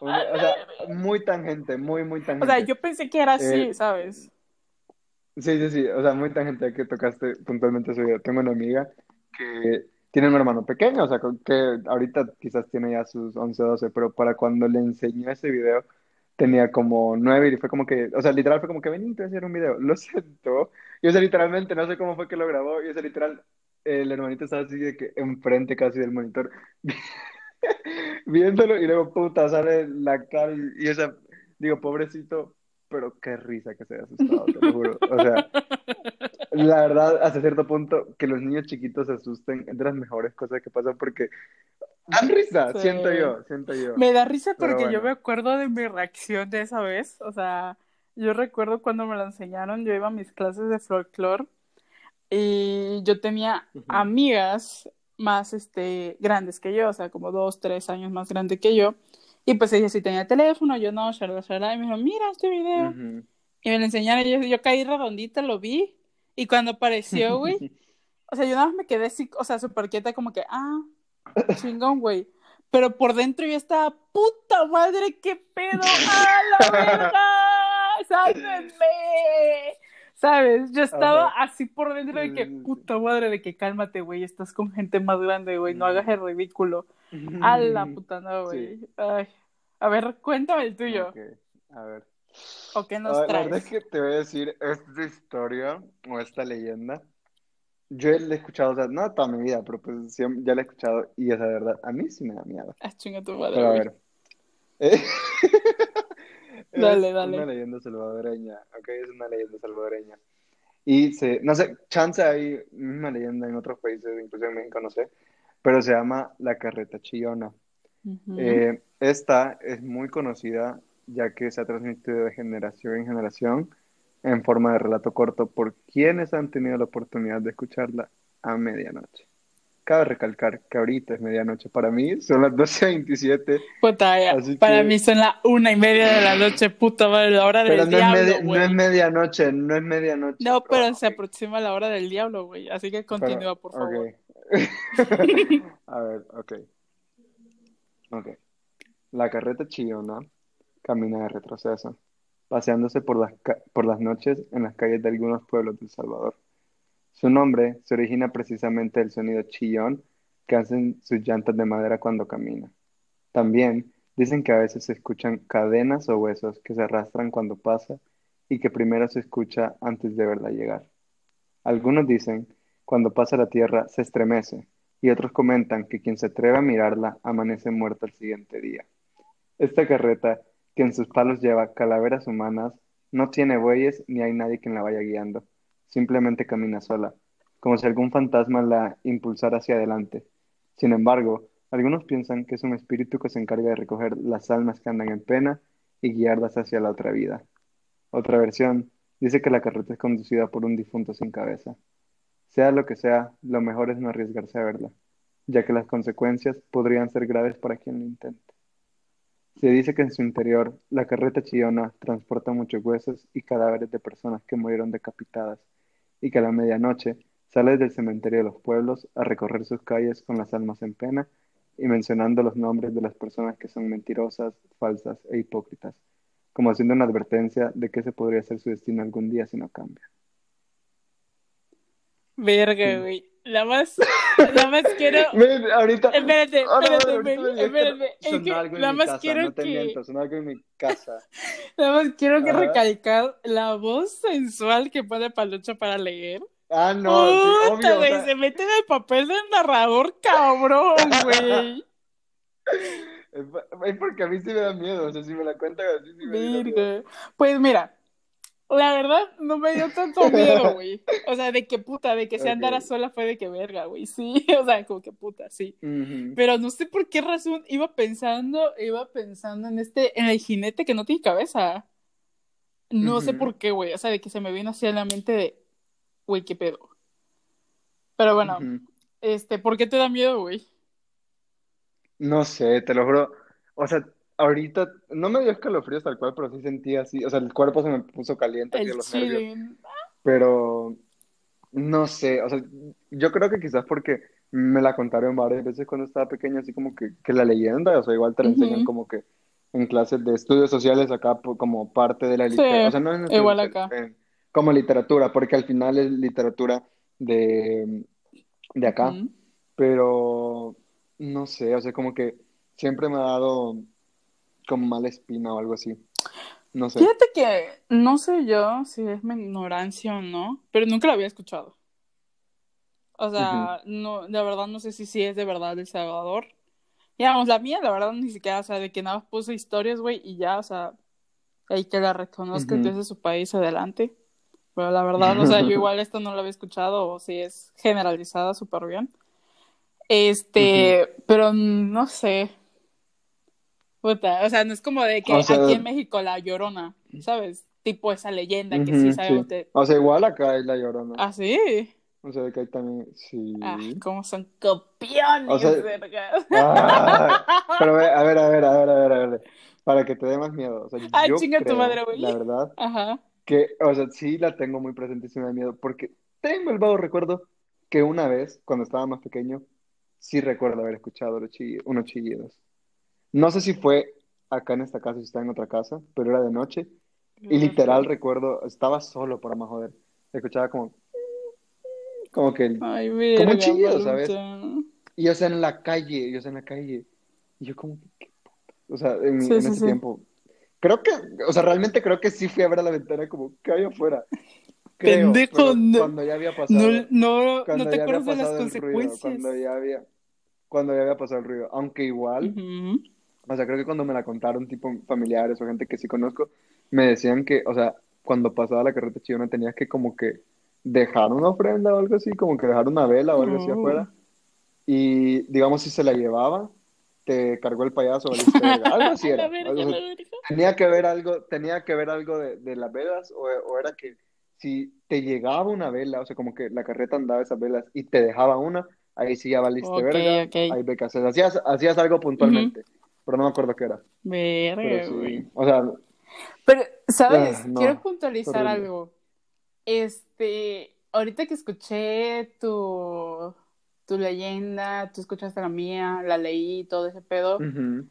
O sea, muy tangente, muy, muy tangente. O sea, yo pensé que era así, Eh, ¿sabes? Sí, sí, sí, o sea, muy tangente que tocaste puntualmente su video. Tengo una amiga que tiene un hermano pequeño, o sea, que ahorita quizás tiene ya sus 11 o 12, pero para cuando le enseñó ese video tenía como 9 y fue como que, o sea, literal fue como que vení, te voy a hacer un video. Lo sentó y, o sea, literalmente no sé cómo fue que lo grabó y, o sea, literal, el hermanito estaba así de que enfrente casi del monitor viéndolo y luego, puta, sale la cara y, y, o sea, digo, pobrecito, pero qué risa que se haya asustado, te lo juro. O sea, la verdad, hasta cierto punto, que los niños chiquitos se asusten es de las mejores cosas que pasan porque dan risa, Sí. siento yo, siento yo. Me da risa porque yo me acuerdo de mi reacción de esa vez. O sea, yo recuerdo cuando me lo enseñaron, yo iba a mis clases de folclore y yo tenía amigas más este, grandes que yo, o sea, como dos, tres años más grande que yo. Y pues ella sí tenía teléfono, yo no, shalala, shalala, y me dijo, mira este video. Y me lo enseñaron y yo, yo caí redondita, lo vi. Y cuando apareció, güey, o sea, yo nada más me quedé así, o sea, súper quieta, como que, ah, chingón, güey. Pero por dentro yo estaba, puta madre, qué pedo, ¡ah, la verga! ¡Sálvenme! ¿Sabes? Yo estaba Ajá. así por dentro de que, Sí, sí, sí. puta madre, de que cálmate, güey, estás con gente más grande, güey, no hagas el ridículo. A la puta, no, güey. Ay. A ver, cuéntame el tuyo. Ok, a ver. ¿O qué nos Ah, la verdad traes? es que te voy a decir esta historia o esta leyenda. Yo la he escuchado, o sea, no toda mi vida, pero pues sí, ya la he escuchado y esa verdad, a mí sí me da miedo. Ah, chinga tu madre, Pero a ver. Eh, Dale, es dale. una leyenda salvadoreña, ok, es una leyenda salvadoreña. Y se, no sé, chance hay misma leyenda en otros países, incluso en México, no sé, pero se llama la carreta chillona. Ujú. Eh, esta es muy conocida ya que se ha transmitido de generación en generación en forma de relato corto por quienes han tenido la oportunidad de escucharla a medianoche. Cabe recalcar que ahorita es medianoche. Para mí son las 12.27, Puta, Así para que- mí son la una y media de la noche, puta madre, la hora del es, diablo, media- no es medianoche, no es medianoche. No, pero se aproxima la hora del diablo, güey. Así que continúa, por favor. A ver, ok. Ok. La carreta chillona camina de retroceso, paseándose por las, por las noches en las calles de algunos pueblos de El Salvador. Su nombre se origina precisamente del sonido chillón que hacen sus llantas de madera cuando camina. También dicen que a veces se escuchan cadenas o huesos que se arrastran cuando pasa y que primero se escucha antes de verla llegar. Algunos dicen, cuando pasa la tierra se estremece, y otros comentan que quien se atreve a mirarla amanece muerto al siguiente día. Esta carreta, que en sus palos lleva calaveras humanas, no tiene bueyes ni hay nadie quien la vaya guiando. Simplemente camina sola, como si algún fantasma la impulsara hacia adelante. Sin embargo, algunos piensan que es un espíritu que se encarga de recoger las almas que andan en pena y guiarlas hacia la otra vida. Otra versión dice que la carreta es conducida por un difunto sin cabeza. Sea lo que sea, lo mejor es no arriesgarse a verla, ya que las consecuencias podrían ser graves para quien lo intente. Se dice que en su interior la carreta chillona transporta muchos huesos y cadáveres de personas que murieron decapitadas, y que a la medianoche sale del cementerio de los pueblos a recorrer sus calles con las almas en pena y mencionando los nombres de las personas que son mentirosas, falsas e hipócritas, como haciendo una advertencia de que ese podría ser su destino algún día si no cambia. Verga, güey. La más, la más quiero. Ven, ahorita. Espérate, Ah, espérate, men, espérate. Es que algo en nada mi más casa, quiero no te que. miento, sonó algo en mi casa. Nada más quiero que recalcar la voz sensual que pone Palucho para leer. Ah, no, sí, o sea, se mete en el papel del narrador, cabrón, güey. es porque a mí sí me da miedo. O sea, si me la cuentan así, sí me da miedo. Pues mira, la verdad no me dio tanto miedo, güey. O sea, de que puta, de que se andara sola fue de que verga, güey. Sí, o sea, como que puta, sí. Pero no sé por qué razón iba pensando, iba pensando en este, en el jinete que no tiene cabeza. No sé por qué, güey. O sea, de que se me vino así a la mente de, güey, qué pedo. Pero bueno, este, ¿por qué te da miedo, güey? No sé, te lo juro. O sea, ahorita no me dio escalofríos tal cual, pero sí sentí así. O sea, el cuerpo se me puso caliente así de El los nervios. Pero no sé, o sea, yo creo que quizás porque me la contaron varias veces cuando estaba pequeño, así como que, que la leyenda, o sea, igual te la enseñan como que en clases de estudios sociales acá como parte de la Sí, literatura, o sea, no en estudios igual acá. como literatura, porque al final es literatura de, de acá, pero no sé, o sea, como que siempre me ha dado como mala espina o algo así, no sé. Fíjate que no sé yo si es mi ignorancia o no, pero nunca lo había escuchado. O sea, no, la verdad no sé si sí es de verdad El Salvador. Digamos, la mía, la verdad, ni siquiera, o sea, de que nada más puse historias, güey, y ya, o sea, hay que la reconozca que es Ujú. de su país adelante. Pero la verdad, o sea, yo igual esto no lo había escuchado, o si es generalizada súper bien. Este, pero no sé. Puta, o sea, no es como de que O sea, aquí en México la Llorona, ¿sabes? Tipo esa leyenda que sí ujú, sabemos sí. de... O sea, igual acá hay la Llorona. Ah, sí. O sea, que hay también, sí. Ah, cómo son O copiones, sea, verga. ah, pero a ver, a ver, a ver, a ver, a ver, para que te dé más miedo. O sea, Ah, yo chinga tu madre, creo, la güey. verdad, Ajá. que, o sea, sí la tengo muy presente y sí me da miedo, porque tengo el vago recuerdo que una vez, cuando estaba más pequeño, sí recuerdo haber escuchado los chillidos, unos chillidos. No sé si fue acá en esta casa, si estaba en otra casa, pero era de noche, y literal recuerdo, estaba solo para más joder, escuchaba como, como que, Ay, como un verga, chillido, ¿sabes? Y yo, sea, en la calle, yo, sea, en la calle. Y yo como, ¿qué puta? O sea, en, Sí, en sí, ese sí. tiempo, creo que, o sea, realmente creo que sí fui a ver a la ventana como, ¿qué hay afuera? Creo, Pendejo, no, cuando ya había no, pasado, no, no cuando te acuerdas de las el ruido, cuando consecuencias. ya había, cuando ya había pasado el ruido. Aunque igual, Ujú. O sea, creo que cuando me la contaron, tipo familiares o gente que sí conozco, me decían que, o sea, cuando pasaba la carreta chillona tenías que como que dejar una ofrenda o algo así, como que dejar una vela o algo así Oh. afuera. Y digamos, si se la llevaba, te cargó el payaso. Algo así era. verga, O sea, tenía que ver algo, tenía que ver algo de, de las velas, o, o era que si te llegaba una vela, o sea, como que la carreta andaba esas velas y te dejaba una, ahí sí ya valiste Ok, verga, ok. ahí haces. Hacías, hacías algo puntualmente, pero no me acuerdo qué era. Pero Verga, sí, o sea, Pero, ¿sabes? ah, no, Quiero puntualizar horrible. algo. Este, ahorita que escuché tu, tu leyenda, tú escuchaste la mía, la leí, todo ese pedo. Ujú,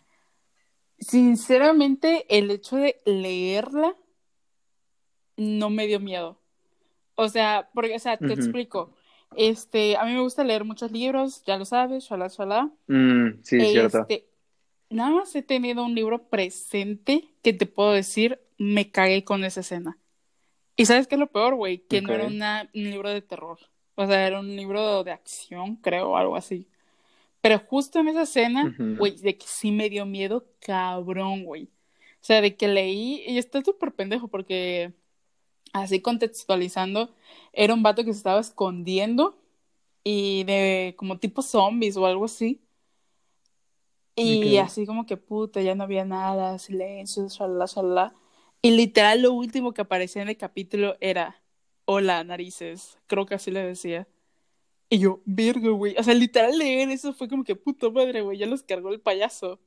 Sinceramente, el hecho de leerla no me dio miedo. O sea, porque, o sea, te explico. Este, a mí me gusta leer muchos libros, ya lo sabes, shalá, shalá. Mm, sí, cierto. Nada más he tenido un libro presente que te puedo decir, me cagué con esa escena. ¿Y sabes qué es lo peor, güey? Que no era una- un libro de terror. O sea, era un libro de acción, creo, o algo así. Pero justo en esa escena, güey, de que sí me dio miedo, cabrón, güey. O sea, de que leí, y está súper pendejo, porque así contextualizando, era un vato que se estaba escondiendo y de como tipo zombies o algo así. Y así como que puta, ya no había nada, silencio, shalala, shalala. Y literal lo último que aparecía en el capítulo era, hola, narices. Creo que así le decía. Y yo, verga, güey. O sea, literal leer eso fue como que puta madre, güey, ya los cargó el payaso.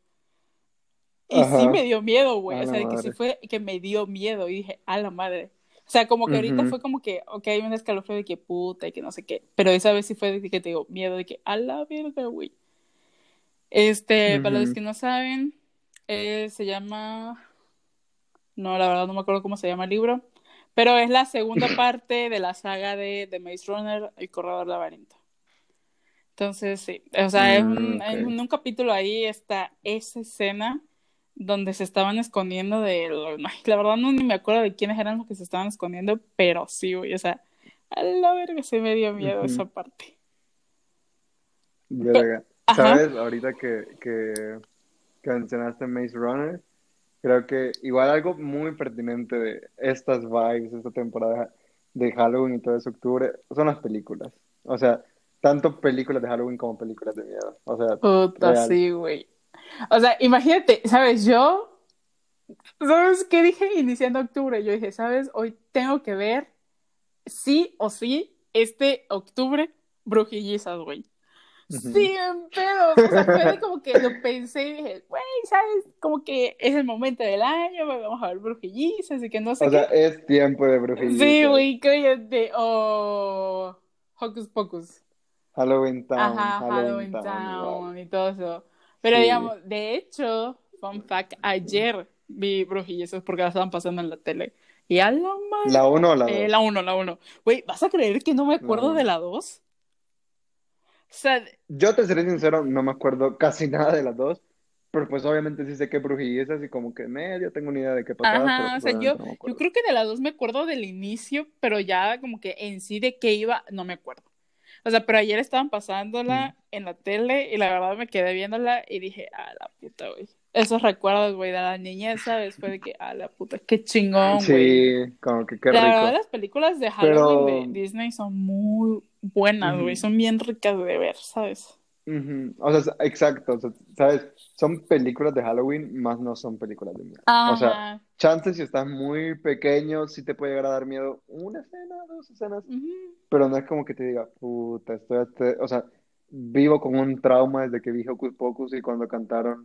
Y sí me Ajá, dio miedo, güey. O sea, de que sí fue que me dio miedo. Y dije, a la madre. O sea, como que ahorita fue como que, ok, hay un escalofrío de que puta y que no sé qué. Pero esa vez sí fue de que te digo, miedo de que, a la verga, güey. Este, para los que no saben, eh, se llama. No, la verdad no me acuerdo cómo se llama el libro. Pero es la segunda parte de la saga de The Maze Runner, El Corredor Laberinto. Entonces, sí. O sea, Mm, un- en un capítulo ahí está esa escena donde se estaban escondiendo de. La verdad no ni me acuerdo de quiénes eran los que se estaban escondiendo, pero sí, güey. O sea, a la verga se me dio miedo esa parte. Verga. Ajá. ¿Sabes? Ahorita que, que, que mencionaste Maze Runner, creo que igual algo muy pertinente de estas vibes, esta temporada de Halloween y todo ese octubre, son las películas. O sea, tanto películas de Halloween como películas de miedo. O sea, Puta, real. sí, güey. O sea, imagínate, ¿sabes? Yo ¿Sabes qué dije iniciando octubre? Yo dije, ¿sabes? Hoy tengo que ver sí o sí este octubre brujillizas, güey. Sí, en pedo. O sea, fue como que lo pensé y dije, güey, ¿sabes? Como que es el momento del año, vamos a ver brujillizas y que no sé. O sea, es tiempo de brujillizas. Sí, güey, cállate. O Hocus Pocus. Halloween Town. Ajá, Halloween, Town, y todo eso. Pero digamos, de hecho, fun fact, ayer vi brujillizas porque la estaban pasando en la tele. Y a la madre. ¿La 1 o la 2? Eh, la 1, la 1. Güey, ¿vas a creer que no me acuerdo de la 2? Sea, Yo te seré sincero, no me acuerdo casi nada de las dos, pero pues obviamente sí sé que brujillizas y como que medio tengo una idea de qué pasaba. ajá, pero o sea, pues, yo, no yo creo que de la 2 me acuerdo del inicio, pero ya como que en sí de qué iba, no me acuerdo. O sea, pero ayer estaban pasándola en la tele y la verdad me quedé viéndola y dije, a la puta, güey. Esos recuerdos, güey, de la niñez, ¿sabes? Fue de que, a la puta, qué chingón, güey. Sí, como que qué La verdad, rico. las películas de Halloween Pero- de Disney son muy buenas, güey. Son bien ricas de ver, ¿sabes? Ujú. O sea, exacto, o sea, ¿sabes? Son películas de Halloween, más no son películas de miedo. O sea, Ajá. chances si estás muy pequeño, sí te puede llegar a dar miedo una escena, dos escenas, pero no es como que te diga, puta, estoy, este-". o sea, vivo con un trauma desde que vi Hocus Pocus y cuando cantaron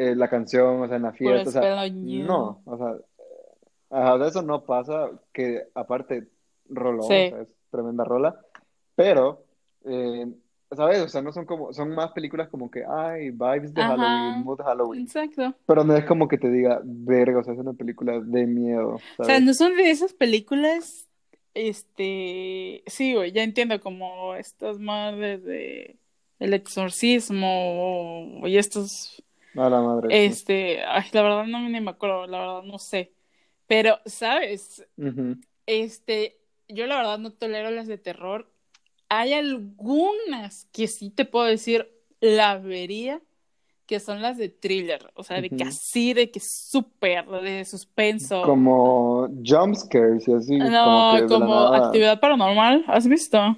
eh, la canción, o sea, en la fiesta, o sea, no, o sea, ajá, eso no pasa, que aparte, roló, Sí. o sea, es tremenda rola, pero, eh, ¿sabes? O sea, no son como, son más películas como que, ay, vibes de Ajá. Halloween, mood Halloween, Exacto. pero no es como que te diga, verga, o sea, es una película de miedo, O sea, ¿sabes? no son de esas películas, este, sí, güey, ya entiendo como estas madres de El Exorcismo y estos, A la madre, este, ay, la verdad no me acuerdo, la verdad no sé, pero, ¿sabes? Este, yo la verdad no tolero las de terror. Hay algunas que sí te puedo decir la vería, que son las de thriller, o sea, de que así, de que súper, de suspenso. Como jump scares y así, como No, que como actividad paranormal, ¿has visto? No,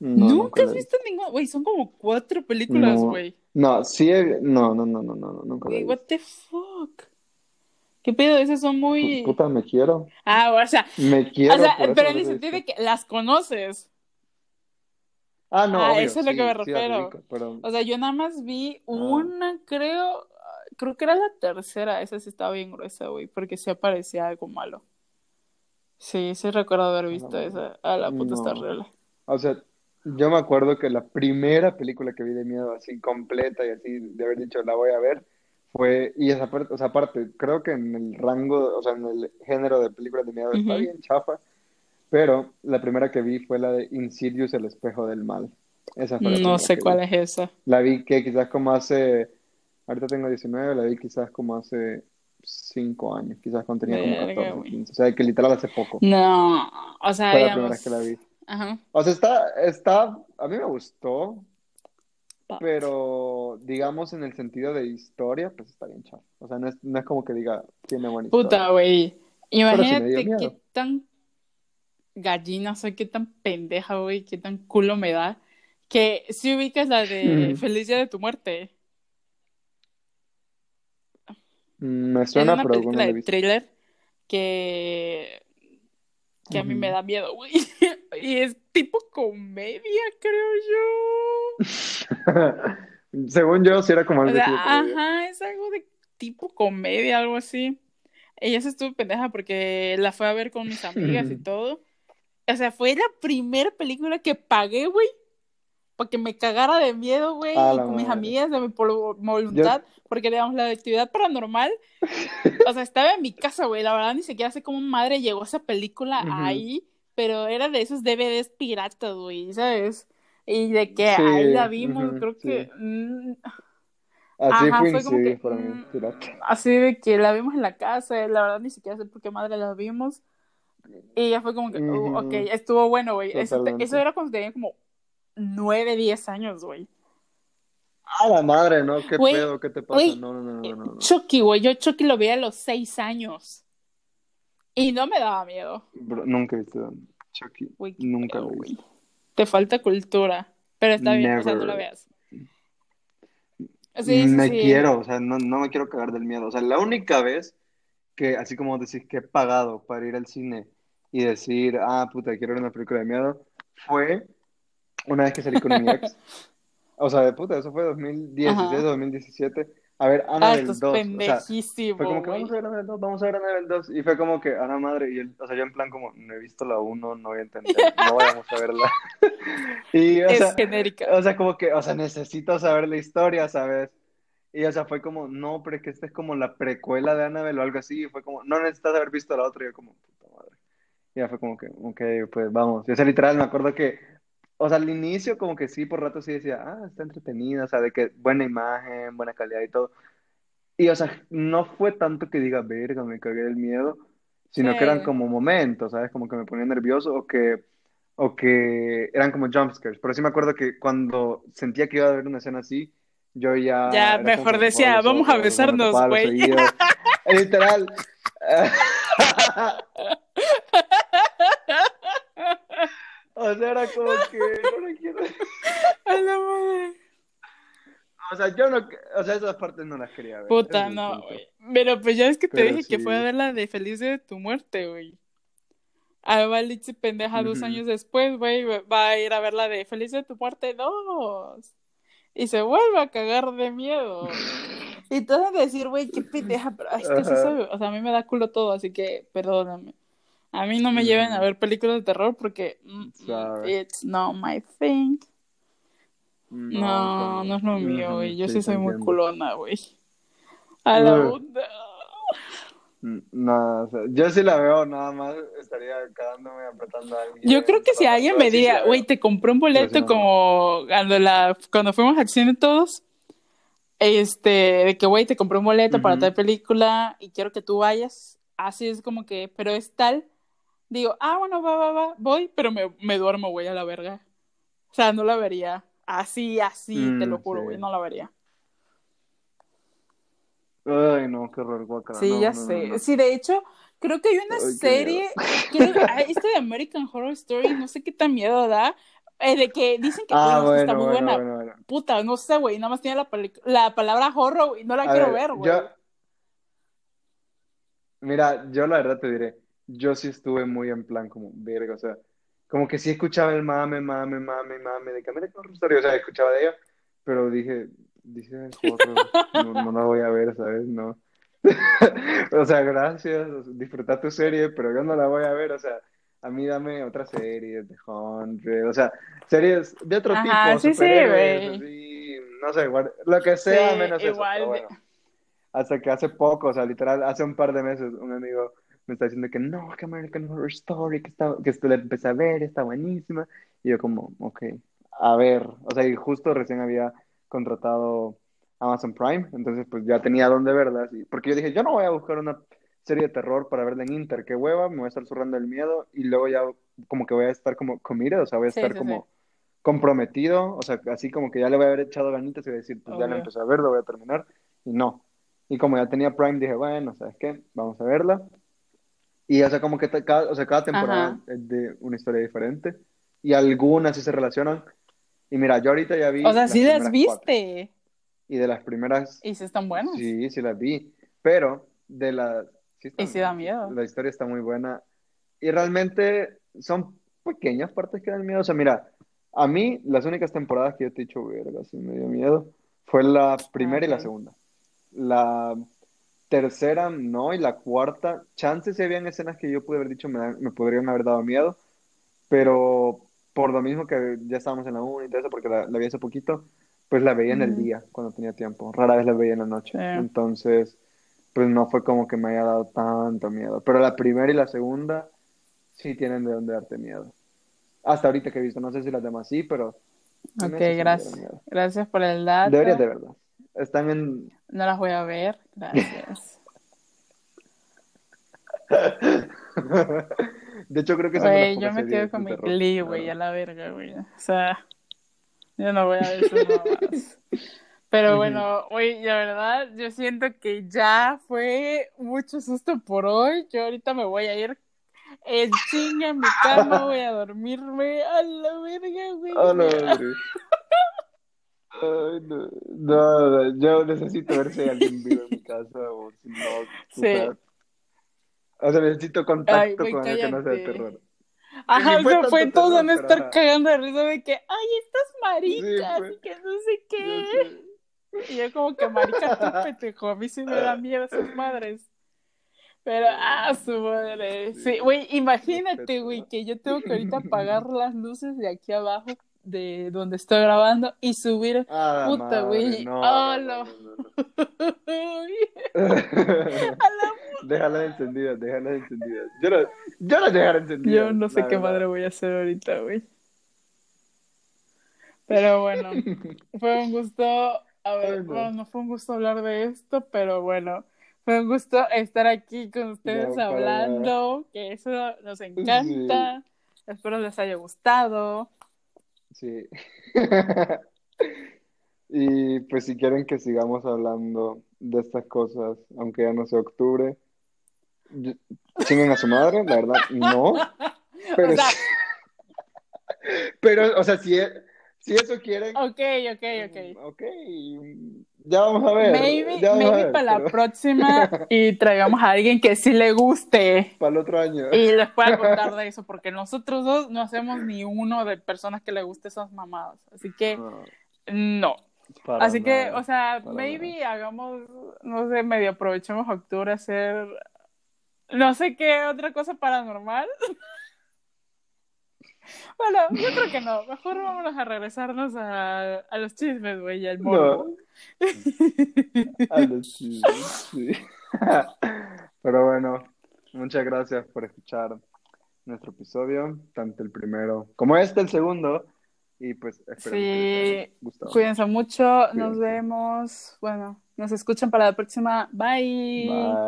Nunca has visto ninguna, güey, son como cuatro películas, güey. no, sí, he- no, no, no, no, no, no, nunca la Güey, he what visto. the fuck? ¿Qué pedo? Esas son muy... Puta, me quiero, Ah, o sea, me quiero, o sea, por eso pero no en el he sentido de visto. que las conoces. Ah, no, Ah, obvio, eso es lo sí, que me sí las refiero. ubico, pero O sea, yo nada más vi Ah. una, creo, creo que era la tercera, esa sí estaba bien gruesa, güey, porque sí aparecía algo malo. Sí, sí recuerdo haber visto madre. esa. A la puta está No. horrible. O sea, yo me acuerdo que la primera película que vi de miedo así completa y así de haber dicho la voy a ver fue, y esa parte, o sea, aparte, creo que en el rango, o sea, en el género de películas de miedo está bien chafa, pero la primera que vi fue la de Insidious, el espejo del mal. Esa fue la No sé cuál vi. es esa. La vi que quizás como hace, ahorita tengo 19, la vi quizás como hace 5 años, quizás cuando tenía como Verga, 14, güey. 15, o sea, que literal hace poco. No, o sea, Fue la primera vez que la vi. Ajá. O sea, está, está, a mí me gustó, But- pero digamos en el sentido de historia, pues está bien chafa. O sea, no es, no es como que diga, tiene buena historia. Puta, güey. Sí Imagínate qué tan gallina soy, qué tan pendeja, güey, qué tan culo me da. Que si ubicas la de Ujú. Feliz Día de tu Muerte. Mm, Me Es suena, una pero película de thriller que, que a mí me da miedo, güey. Y es tipo comedia, creo yo. Según yo, sí era como O algo sea, tipo comedia. ajá, es algo de tipo comedia, algo así. Ella se estuvo pendeja porque la fue a ver con mis amigas y todo. O sea, fue la primera película que pagué, güey, para que me cagara de miedo, güey, con mis madre. amigas de mi por voluntad, porque digamos, la actividad paranormal, o sea, estaba en mi casa, güey, la verdad ni siquiera sé cómo madre llegó esa película Ujú. ahí, pero era de esos DVDs piratas, güey, ¿sabes? Y de que Sí, ahí la vimos, ujú, creo sí. que... mm, Así Ajá, fue fue como que, para mí, mm, pirata. así de que la vimos en la casa, la verdad ni siquiera sé por qué madre la vimos. Y ya fue como que, uh, ok, estuvo bueno, güey. Eso, eso era cuando tenía como 9, 10 años, güey. A la madre, ¿no? ¿Qué Güey, pedo? ¿Qué te pasa? No, no, no, no, no. Chucky, güey, yo Chucky lo vi a los 6 años. Y no me daba miedo. Bro, nunca he visto Chucky. Nunca lo visto. Te falta cultura. Pero está bien, o sea, no la veas. Sí, me sí. quiero, o sea, no, no me quiero cagar del miedo. O sea, la única vez que, así como decir que he pagado para ir al cine y decir, ah, puta, quiero ver una película de miedo, fue una vez que salí con mi ex. O sea, de puta, eso fue 2016, Ajá. 2017. A ver, Ah, Annabelle estás 2. O sea, pendejísimo, fue como que vamos a ver Annabelle 2, vamos a ver Annabelle 2. Y fue como que, a la madre, y él, o sea, yo en plan como, no he visto la 1, no voy a entender, no vayamos a verla. Y, o Es sea, genérica. o sea, como que, o sea, necesito saber la historia, ¿sabes? Y, o sea, fue como, no, pero es que esta es como la precuela de Annabelle o algo así. Y fue como, no necesitas haber visto la otra. Y yo como, puta madre. Y ya fue como que, ok, pues vamos. Y, o sea, literal, me acuerdo que, o sea, al inicio como que sí, por rato sí decía, ah, está entretenida, o sea, de que buena imagen, buena calidad y todo. Y, o sea, no fue tanto que diga, verga, me cagué del miedo, sino que eran como momentos, ¿sabes? Como que me ponía nervioso o que, o que eran como jumpscares. Pero sí me acuerdo que cuando sentía que iba a haber una escena así, yo ya Ya, mejor decía, vamos a ojos, besarnos, güey. Literal. O sea, era como que no lo quiero. A la madre. O sea, yo no, o sea, esas partes no las quería ver. Puta, es no, güey. Pero pues ya es que te Pero dije que sí. fue a ver la de Feliz de tu muerte, güey. A Valitzi pendeja dos Ujú. años después, güey, va a ir a ver la de Feliz de tu muerte 2. Y se vuelve a cagar de miedo. Y te vas a decir, güey, qué pendeja, pero es que sí Ajá. soy, o sea, a mí me da culo todo, así que perdóname. A mí no me lleven a ver películas de terror porque mm, Sorry. it's not my thing. No, no es lo mío, güey. Yo sí, soy muy entiendo. culona, güey. A la. Mm, No, o sea, yo sí la veo, nada más estaría cagándome apretando a alguien. Yo creo que si alguien me diga, güey, te compré un sí boleto como cuando, la, cuando fuimos al cine todos, este, de que, güey, te compré un boleto para tal película y quiero que tú vayas, así es como que, pero es tal, digo, ah, bueno, va, va, va, voy, pero me, me duermo, güey, a la verga. O sea, no la vería. Así, así, te Mm, lo juro, sí. güey, no la vería. Ay, no, qué horror, guacala. Sí, no, ya no, sé. no. Sí, de hecho, creo que hay una Ay, serie, creo, ah, este de American Horror Story, no sé qué tan miedo da, eh, de que dicen que, Ah, güey, está bueno, muy bueno, buena. bueno, bueno. Puta, no sé, güey, nada más tiene la, la palabra horror, güey, no la A quiero ver, ver, güey. yo, mira, yo la verdad te diré, yo sí estuve muy en plan como, verga, o sea, como que sí escuchaba el mame, mame, mame, mame de Camila Horror Story, o sea, escuchaba de ella, pero dije, dice no, no la voy a ver, ¿sabes? No. O sea, gracias, disfruta tu serie, pero yo no la voy a ver, o sea, a mí dame otra serie, de Hundred, o sea, series de otro Ajá, tipo, sí, sí, superhéroes, güey. así, no sé, lo que sea Sí, menos eso, igual pero bueno. Hasta que hace poco, o sea, literal, hace un par de meses, un amigo me está diciendo que no, que American Horror Story, que, está, que esto la empecé a ver, está buenísima. Y yo como, ok, a ver, o sea, y justo recién había contratado Amazon Prime, entonces pues ya tenía dónde verlas. y- porque yo dije, yo no voy a buscar una serie de terror para verla en Inter, qué hueva, me voy a estar zurrando el miedo y luego ya como que voy a estar como comida, o sea, voy a estar sí, como sí. comprometido, o sea, así como que ya le voy a haber echado ganitas y voy a decir, pues ya la Obvio. empecé a ver, lo voy a terminar, y no. Y como ya tenía Prime, dije, bueno, ¿sabes qué? Vamos a verla. Y, o sea, como que cada, o sea, cada temporada Ajá. es de una historia diferente, y algunas sí se relacionan. Y mira, yo ahorita ya vi O sea, las sí las primeras cuatro. viste. Y de las primeras, Y sí están buenas. sí, sí las vi. Pero de las... Sí Y sí da miedo. La historia está muy buena. Y realmente son pequeñas partes que dan miedo. O sea, mira, a mí las únicas temporadas que yo te he dicho, verga, sí me dio miedo, fue la primera y la segunda. La tercera no, y la cuarta, chances si habían escenas que yo pude haber dicho me, da- me podrían haber dado miedo, pero por lo mismo que ya estábamos en la uni y todo eso, porque la, la vi hace poquito, pues la veía en el día cuando tenía tiempo. Rara vez la veía en la noche. Entonces, pues no fue como que me haya dado tanto miedo. Pero la primera y la segunda sí tienen de dónde darte miedo. Hasta ahorita que he visto, no sé si las demás sí, pero Ok, gracias. Gracias por el dato. Deberías de verlas. Están en... No las voy a ver. Gracias. De hecho, creo que son Güey, yo me quedo con mi Glee, güey, a la verga, güey. O sea, yo no voy a ver eso más. Pero bueno, güey, la verdad, yo siento que ya fue mucho susto por hoy. Yo ahorita me voy a ir en chinga en mi cama, voy a dormirme a la verga, güey. A la. Ay, no, no, yo necesito ver si hay alguien vivo en mi casa o si no, o sea, o sea, necesito Ay, contacto güey, con algo que no sea de terror. Ajá, Ni fue se tanto fue, todos terror, van a pero estar ajá. cagando de risa de que, ay, estas maricas, y que no sé Yo qué. sé. Y yo como que, marica, tú pendejo, a mí sí me da miedo esas madres. Pero, ah, su madre. Sí, güey, imagínate, güey, que yo tengo que ahorita apagar las luces de aquí abajo, de donde estoy grabando, y subir. Ah, Puta, güey. no, Ah, no, no. no, no, Ay, no. a la. Yo yo las dejaré encendidas. Yo no sé la qué verdad. madre voy a hacer ahorita, güey. Pero bueno, fue un gusto. A ver, bueno, no fue un gusto hablar de esto, pero bueno, fue un gusto estar aquí con ustedes hablando, que eso nos encanta. Espero les haya gustado. Sí. Y pues si quieren que sigamos hablando de estas cosas, aunque ya no sea octubre, chinguen a su madre, la verdad, no. Pero, O sea- pero, o sea, si, si eso quieren, Ok, ok, ok. ok, ya vamos a ver. Maybe, ya vamos a maybe ver, para la próxima y traigamos a alguien que sí le guste. para el otro año. Y les pueda contar de eso, porque nosotros dos no hacemos ni uno de personas que le guste esas mamadas. Así que, No, no. Así que, o sea, maybe hagamos, no sé, medio aprovechemos octubre a hacer, no sé qué otra cosa paranormal. Bueno, yo creo que no. Mejor vámonos a regresarnos a, a los chismes, güey, al morbo. A los chismes, sí. Pero bueno, muchas gracias por escuchar nuestro episodio, tanto el primero como este, el segundo. Y pues espero que les Sí, gustado. cuídense mucho, nos vemos. Bueno, nos escuchan para la próxima. Bye. Bye.